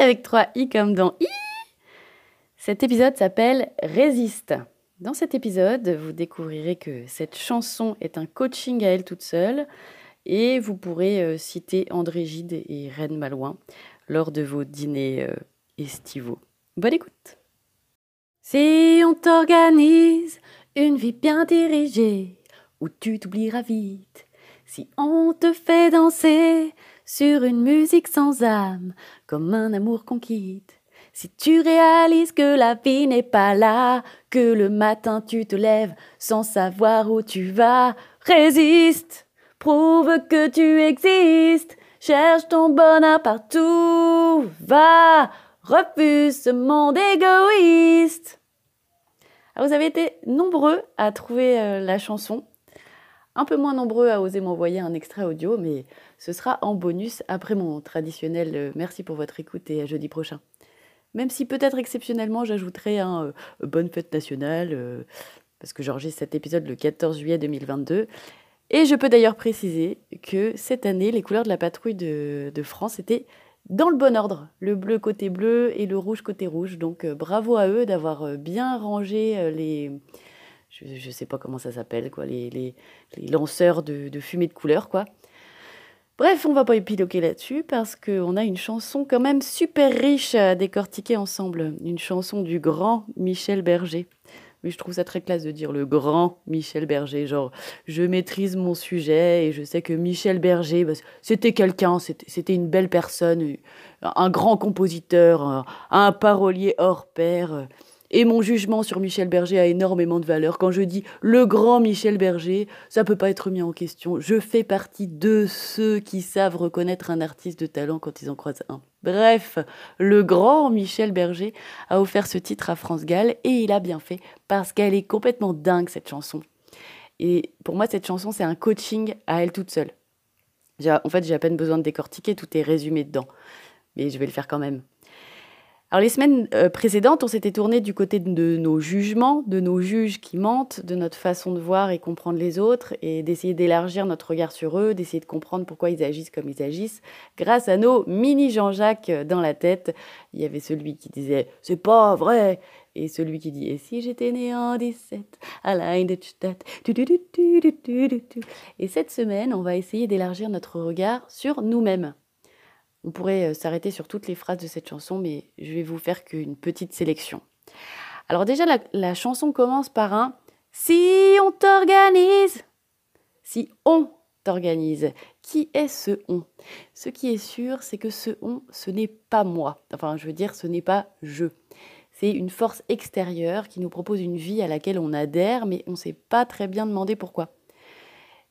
avec 3 i comme dans i. Cet épisode s'appelle Résiste. Dans cet épisode, vous découvrirez que cette chanson est un coaching à elle toute seule et vous pourrez euh, citer André Gide et Reine Malouin lors de vos dîners euh, estivaux. Bonne écoute. Si on t'organise une vie bien dirigée, où tu t'oublieras vite. Si on te fait danser sur une musique sans âme, comme un amour qu'on quitte. Si tu réalises que la vie n'est pas là, que le matin tu te lèves sans savoir où tu vas, résiste, prouve que tu existes, cherche ton bonheur partout, va, refuse ce monde égoïste. Alors, vous avez été nombreux à trouver euh, la chanson, un peu moins nombreux à oser m'envoyer un extrait audio, mais ce sera en bonus après mon traditionnel euh, merci pour votre écoute et à jeudi prochain. Même si peut-être exceptionnellement j'ajouterai un euh, bonne fête nationale, parce que j'enregistre cet épisode le 14 juillet 2022. Et je peux d'ailleurs préciser que cette année, les couleurs de la patrouille de, France étaient dans le bon ordre, le bleu côté bleu et le rouge côté rouge. Donc euh, bravo à eux d'avoir euh, bien rangé euh, les, je ne sais pas comment ça s'appelle, quoi, les, les, lanceurs de, de, fumée de couleur, quoi. Bref, on va pas épiloquer là-dessus parce qu'on a une chanson quand même super riche à décortiquer ensemble. Une chanson du grand Michel Berger. Mais je trouve ça très classe de dire le grand Michel Berger. Genre, je maîtrise mon sujet et je sais que Michel Berger, bah, c'était quelqu'un, c'était une belle personne, un grand compositeur, un parolier hors pair. Et mon jugement sur Michel Berger a énormément de valeur. Quand je dis le grand Michel Berger, ça ne peut pas être mis en question. Je fais partie de ceux qui savent reconnaître un artiste de talent quand ils en croisent un. Bref, le grand Michel Berger a offert ce titre à France Gall et il a bien fait parce qu'elle est complètement dingue cette chanson. Et pour moi, cette chanson, c'est un coaching à elle toute seule. En fait, j'ai à peine besoin de décortiquer, tout est résumé dedans. Mais je vais le faire quand même. Alors les semaines euh, précédentes, on s'était tourné du côté de nos jugements, de nos juges qui mentent, de notre façon de voir et comprendre les autres, et d'essayer d'élargir notre regard sur eux, d'essayer de comprendre pourquoi ils agissent comme ils agissent, grâce à nos mini Jean-Jacques dans la tête. Il y avait celui qui disait c'est pas vrai, et celui qui dit et si j'étais né en 17 à la de Et cette semaine, on va essayer d'élargir notre regard sur nous-mêmes. On pourrait euh, s'arrêter sur toutes les phrases de cette chanson, mais je vais vous faire qu'une petite sélection. Alors déjà, la, chanson commence par un Si on t'organise Si on t'organise. Qui est ce on? Ce qui est sûr, c'est que ce on, ce n'est pas moi. Enfin, je veux dire, ce n'est pas je. C'est une force extérieure qui nous propose une vie à laquelle on adhère, mais on ne sait pas très bien demander pourquoi.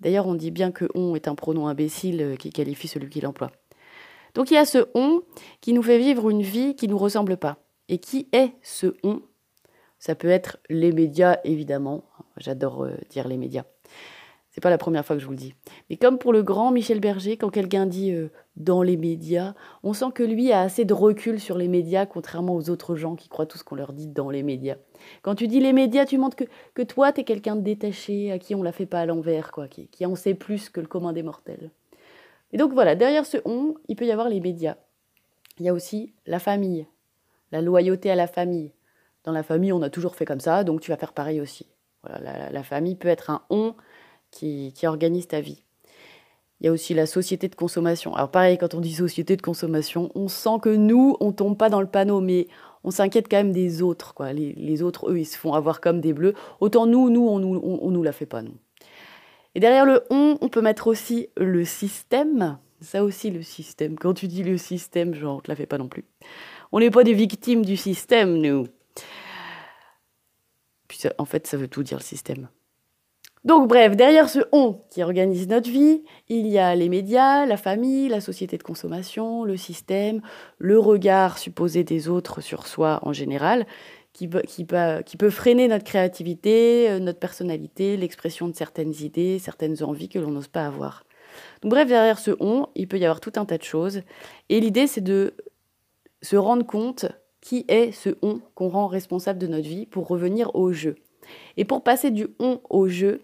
D'ailleurs, on dit bien que on est un pronom imbécile euh, qui qualifie celui qui l'emploie. Donc il y a ce on qui nous fait vivre une vie qui ne nous ressemble pas. Et qui est ce on? Ça peut être les médias, évidemment. J'adore euh, dire les médias. C'est pas la première fois que je vous le dis. Mais comme pour le grand Michel Berger, quand quelqu'un dit euh, dans les médias, on sent que lui a assez de recul sur les médias, contrairement aux autres gens qui croient tout ce qu'on leur dit dans les médias. Quand tu dis les médias, tu montres que, que toi, tu es quelqu'un de détaché, à qui on la fait pas à l'envers, quoi, qui, qui en sait plus que le commun des mortels. Et donc voilà, derrière ce on, il peut y avoir les médias. Il y a aussi la famille, la loyauté à la famille. Dans la famille, on a toujours fait comme ça, donc tu vas faire pareil aussi. Voilà, la, famille peut être un on qui, qui, organise ta vie. Il y a aussi la société de consommation. Alors pareil, quand on dit société de consommation, on sent que nous, on tombe pas dans le panneau, mais on s'inquiète quand même des autres. Quoi. Les, autres, eux, ils se font avoir comme des bleus. Autant nous, nous, on on, on nous la fait pas, nous. Et derrière le on, on peut mettre aussi le système. Ça aussi, le système. Quand tu dis le système, genre, te la fait pas non plus. On n'est pas des victimes du système, nous. Puis en fait, ça veut tout dire le système. Donc bref, derrière ce on qui organise notre vie, il y a les médias, la famille, la société de consommation, le système, le regard supposé des autres sur soi en général, qui, peut freiner notre créativité, euh, notre personnalité, l'expression de certaines idées, certaines envies que l'on n'ose pas avoir. Donc bref, derrière ce on, il peut y avoir tout un tas de choses. Et l'idée, c'est de se rendre compte qui est ce on qu'on rend responsable de notre vie pour revenir au jeu. Et pour passer du on au jeu,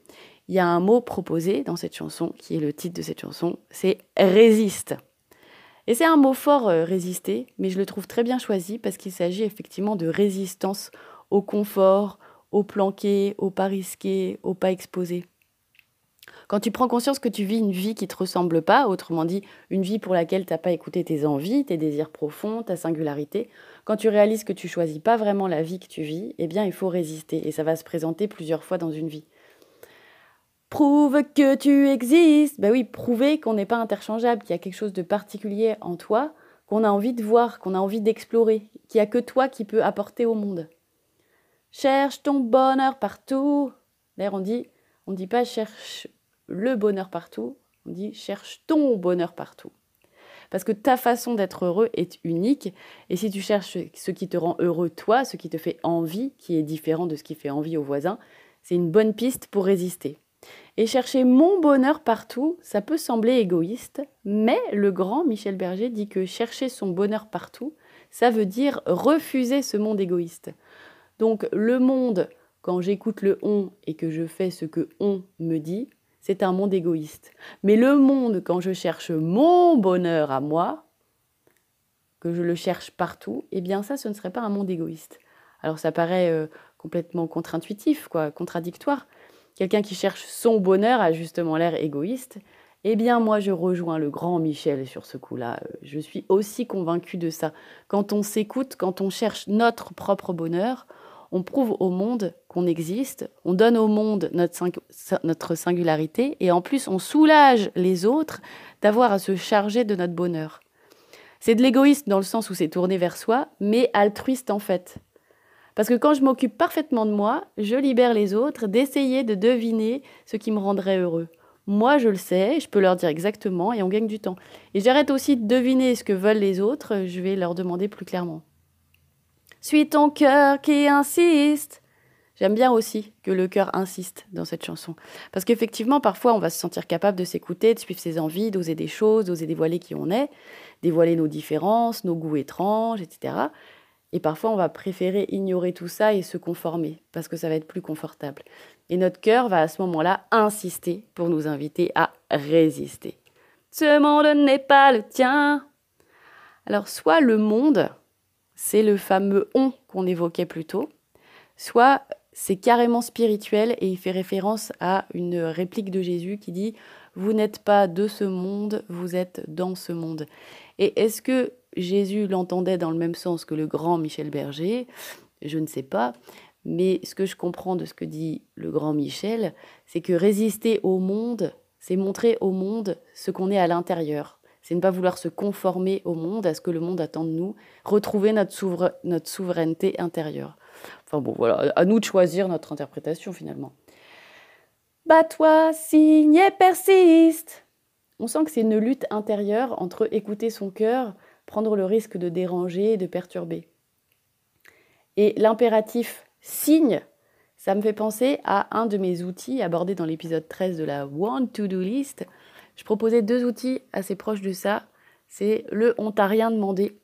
il y a un mot proposé dans cette chanson, qui est le titre de cette chanson, c'est résiste. Et c'est un mot fort, euh, résister, mais je le trouve très bien choisi parce qu'il s'agit effectivement de résistance au confort, au planqué, au pas risqué, au pas exposé. Quand tu prends conscience que tu vis une vie qui ne te ressemble pas, autrement dit, une vie pour laquelle tu n'as pas écouté tes envies, tes désirs profonds, ta singularité, quand tu réalises que tu choisis pas vraiment la vie que tu vis, eh bien, il faut résister et ça va se présenter plusieurs fois dans une vie. Prouve que tu existes. Ben oui, prouver qu'on n'est pas interchangeable, qu'il y a quelque chose de particulier en toi, qu'on a envie de voir, qu'on a envie d'explorer, qu'il n'y a que toi qui peux apporter au monde. Cherche ton bonheur partout. D'ailleurs, on dit, on dit pas cherche le bonheur partout, on dit cherche ton bonheur partout. Parce que ta façon d'être heureux est unique. Et si tu cherches ce qui te rend heureux toi, ce qui te fait envie, qui est différent de ce qui fait envie aux voisins, c'est une bonne piste pour résister. Et chercher mon bonheur partout, ça peut sembler égoïste, mais le grand Michel Berger dit que chercher son bonheur partout, ça veut dire refuser ce monde égoïste. Donc le monde, quand j'écoute le on et que je fais ce que on me dit, c'est un monde égoïste. Mais le monde, quand je cherche mon bonheur à moi, que je le cherche partout, eh bien ça, ce ne serait pas un monde égoïste. Alors ça paraît euh, complètement contre-intuitif, quoi, contradictoire. Quelqu'un qui cherche son bonheur a justement l'air égoïste. Eh bien, moi, je rejoins le grand Michel sur ce coup-là. Euh, je suis aussi convaincue de ça. Quand on s'écoute, quand on cherche notre propre bonheur, on prouve au monde qu'on existe, on donne au monde notre, singularité et en plus on soulage les autres d'avoir à se charger de notre bonheur. C'est de l'égoïsme dans le sens où c'est tourné vers soi, mais altruiste en fait. Parce que quand je m'occupe parfaitement de moi, je libère les autres d'essayer de deviner ce qui me rendrait heureux. Moi, je le sais, je peux leur dire exactement et on gagne du temps. Et j'arrête aussi de deviner ce que veulent les autres, je vais leur demander plus clairement. Suis ton cœur qui insiste. J'aime bien aussi que le cœur insiste dans cette chanson. Parce qu'effectivement, parfois, on va se sentir capable de s'écouter, de suivre ses envies, d'oser des choses, d'oser dévoiler qui on est, dévoiler nos différences, nos goûts étranges, etc. Et parfois, on va préférer ignorer tout ça et se conformer, parce que ça va être plus confortable. Et notre cœur va à ce moment-là insister pour nous inviter à résister. Ce monde n'est pas le tien. Alors, soit le monde, c'est le fameux on qu'on évoquait plus tôt, soit c'est carrément spirituel et il fait référence à une réplique de Jésus qui dit Vous n'êtes pas de ce monde, vous êtes dans ce monde. Et est-ce que Jésus l'entendait dans le même sens que le grand Michel Berger? Je ne sais pas. Mais ce que je comprends de ce que dit le grand Michel, c'est que résister au monde, c'est montrer au monde ce qu'on est à l'intérieur, c'est ne pas vouloir se conformer au monde, à ce que le monde attend de nous, retrouver notre, notre souveraineté intérieure. Enfin bon, voilà, à nous de choisir notre interprétation finalement. Bats-toi, signe et persiste. On sent que c'est une lutte intérieure entre écouter son cœur, prendre le risque de déranger et de perturber. Et l'impératif signe, ça me fait penser à un de mes outils abordés dans l'épisode 13 de la Want to Do List, je proposais deux outils assez proches de ça. C'est le on t'a rien demandé.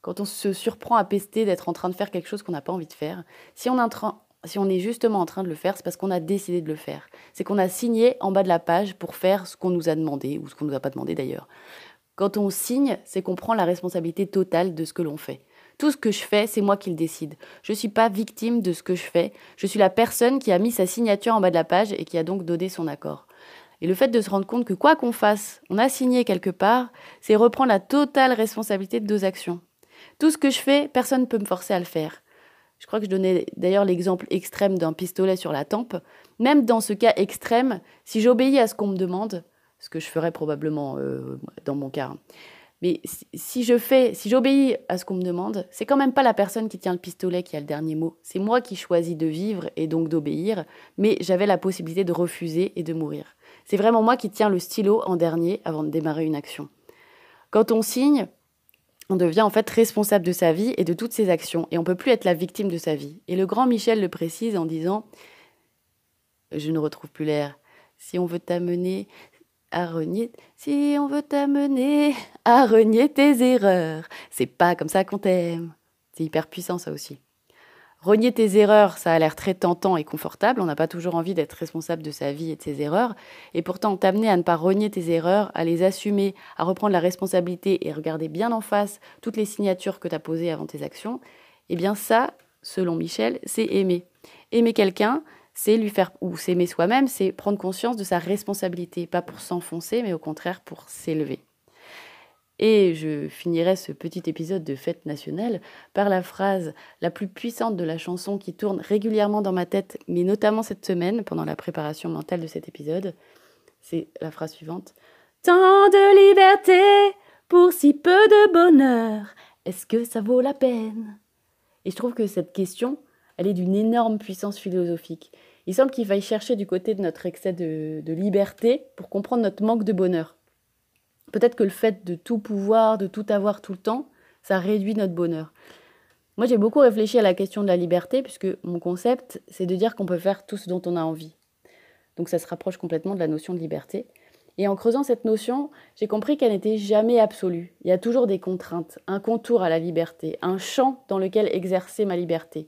Quand on se surprend à pester d'être en train de faire quelque chose qu'on n'a pas envie de faire. Si on, si on est justement en train de le faire, c'est parce qu'on a décidé de le faire. C'est qu'on a signé en bas de la page pour faire ce qu'on nous a demandé, ou ce qu'on ne nous a pas demandé d'ailleurs. Quand on signe, c'est qu'on prend la responsabilité totale de ce que l'on fait. Tout ce que je fais, c'est moi qui le décide. Je ne suis pas victime de ce que je fais. Je suis la personne qui a mis sa signature en bas de la page et qui a donc donné son accord. Et le fait de se rendre compte que quoi qu'on fasse, on a signé quelque part, c'est reprendre la totale responsabilité de nos actions. Tout ce que je fais, personne ne peut me forcer à le faire. Je crois que je donnais d'ailleurs l'exemple extrême d'un pistolet sur la tempe. Même dans ce cas extrême, si j'obéis à ce qu'on me demande, ce que je ferais probablement euh, dans mon cas, Mais si je fais, si j'obéis à ce qu'on me demande, c'est quand même pas la personne qui tient le pistolet qui a le dernier mot. C'est moi qui choisis de vivre et donc d'obéir, mais j'avais la possibilité de refuser et de mourir. C'est vraiment moi qui tiens le stylo en dernier avant de démarrer une action. Quand on signe, on devient en fait responsable de sa vie et de toutes ses actions, et on peut plus être la victime de sa vie. Et le grand Michel le précise en disant Je ne retrouve plus l'air. Si on veut t'amener, à renier, si on veut t'amener à renier tes erreurs, c'est pas comme ça qu'on t'aime. C'est hyper puissant ça aussi. Renier tes erreurs, ça a l'air très tentant et confortable. On n'a pas toujours envie d'être responsable de sa vie et de ses erreurs. Et pourtant, t'amener à ne pas renier tes erreurs, à les assumer, à reprendre la responsabilité et regarder bien en face toutes les signatures que tu as posées avant tes actions, eh bien ça, selon Michel, c'est aimer. Aimer quelqu'un, c'est lui faire, ou s'aimer soi-même, c'est prendre conscience de sa responsabilité, pas pour s'enfoncer, mais au contraire pour s'élever. Et je finirai ce petit épisode de fête nationale par la phrase la plus puissante de la chanson qui tourne régulièrement dans ma tête, mais notamment cette semaine, pendant la préparation mentale de cet épisode. C'est la phrase suivante. Tant de liberté pour si peu de bonheur, est-ce que ça vaut la peine? Et je trouve que cette question, elle est d'une énorme puissance philosophique. Il semble qu'il faille chercher du côté de notre excès de, liberté pour comprendre notre manque de bonheur. Peut-être que le fait de tout pouvoir, de tout avoir tout le temps, ça réduit notre bonheur. Moi, j'ai beaucoup réfléchi à la question de la liberté, puisque mon concept, c'est de dire qu'on peut faire tout ce dont on a envie. Donc ça se rapproche complètement de la notion de liberté. Et en creusant cette notion, j'ai compris qu'elle n'était jamais absolue. Il y a toujours des contraintes, un contour à la liberté, un champ dans lequel exercer ma liberté.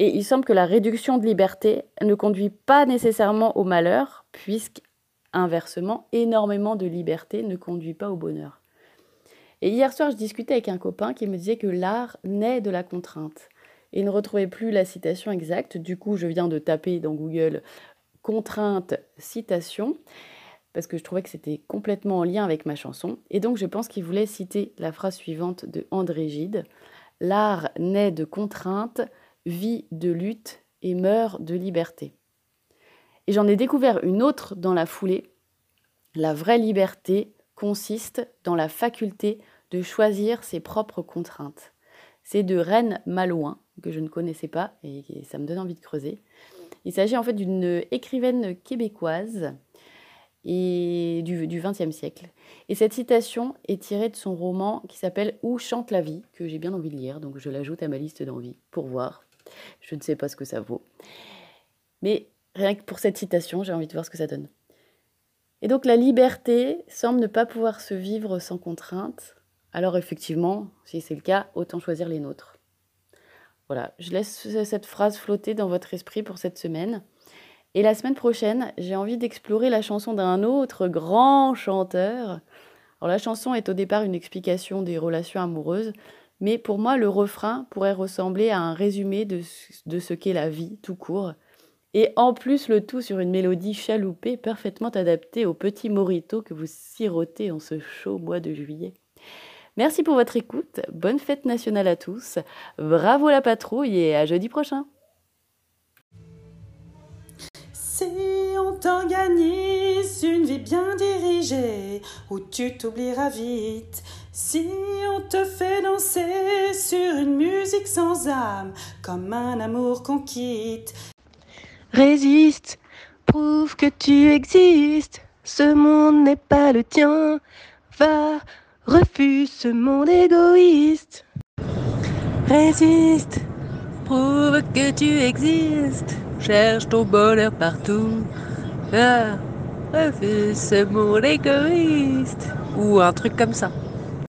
Et il semble que la réduction de liberté ne conduit pas nécessairement au malheur, puisque, inversement, énormément de liberté ne conduit pas au bonheur. Et hier soir, je discutais avec un copain qui me disait que l'art naît de la contrainte. Et il ne retrouvait plus la citation exacte. Du coup, je viens de taper dans Google contrainte citation parce que je trouvais que c'était complètement en lien avec ma chanson. Et donc, je pense qu'il voulait citer la phrase suivante de André Gide L'art naît de contrainte, vit de lutte et meurt de liberté. Et j'en ai découvert une autre dans la foulée. La vraie liberté consiste dans la faculté de choisir ses propres contraintes. C'est de Reine Malouin, que je ne connaissais pas et ça me donne envie de creuser. Il s'agit en fait d'une écrivaine québécoise et du XXe siècle. Et cette citation est tirée de son roman qui s'appelle Où chante la vie, que j'ai bien envie de lire, donc je l'ajoute à ma liste d'envie pour voir je ne sais pas ce que ça vaut. Mais rien que pour cette citation, j'ai envie de voir ce que ça donne. Et donc la liberté semble ne pas pouvoir se vivre sans contrainte. Alors effectivement, si c'est le cas, autant choisir les nôtres. Voilà, je laisse cette phrase flotter dans votre esprit pour cette semaine. Et la semaine prochaine, j'ai envie d'explorer la chanson d'un autre grand chanteur. Alors la chanson est au départ une explication des relations amoureuses, mais pour moi, le refrain pourrait ressembler à un résumé de, ce qu'est la vie, tout court. Et en plus, le tout sur une mélodie chaloupée, parfaitement adaptée au petit morito que vous sirotez en ce chaud mois de juillet. Merci pour votre écoute, bonne fête nationale à tous, bravo la patrouille et à jeudi prochain. Si on t'organise une vie bien dirigée, où tu t'oublieras vite, si on te fait danser sur une musique sans âme, comme un amour qu'on quitte. Résiste, prouve que tu existes, ce monde n'est pas le tien. Va, refuse ce monde égoïste. Résiste, prouve que tu existes, cherche ton bonheur partout. Va, refuse ce monde égoïste. Ou un truc comme ça.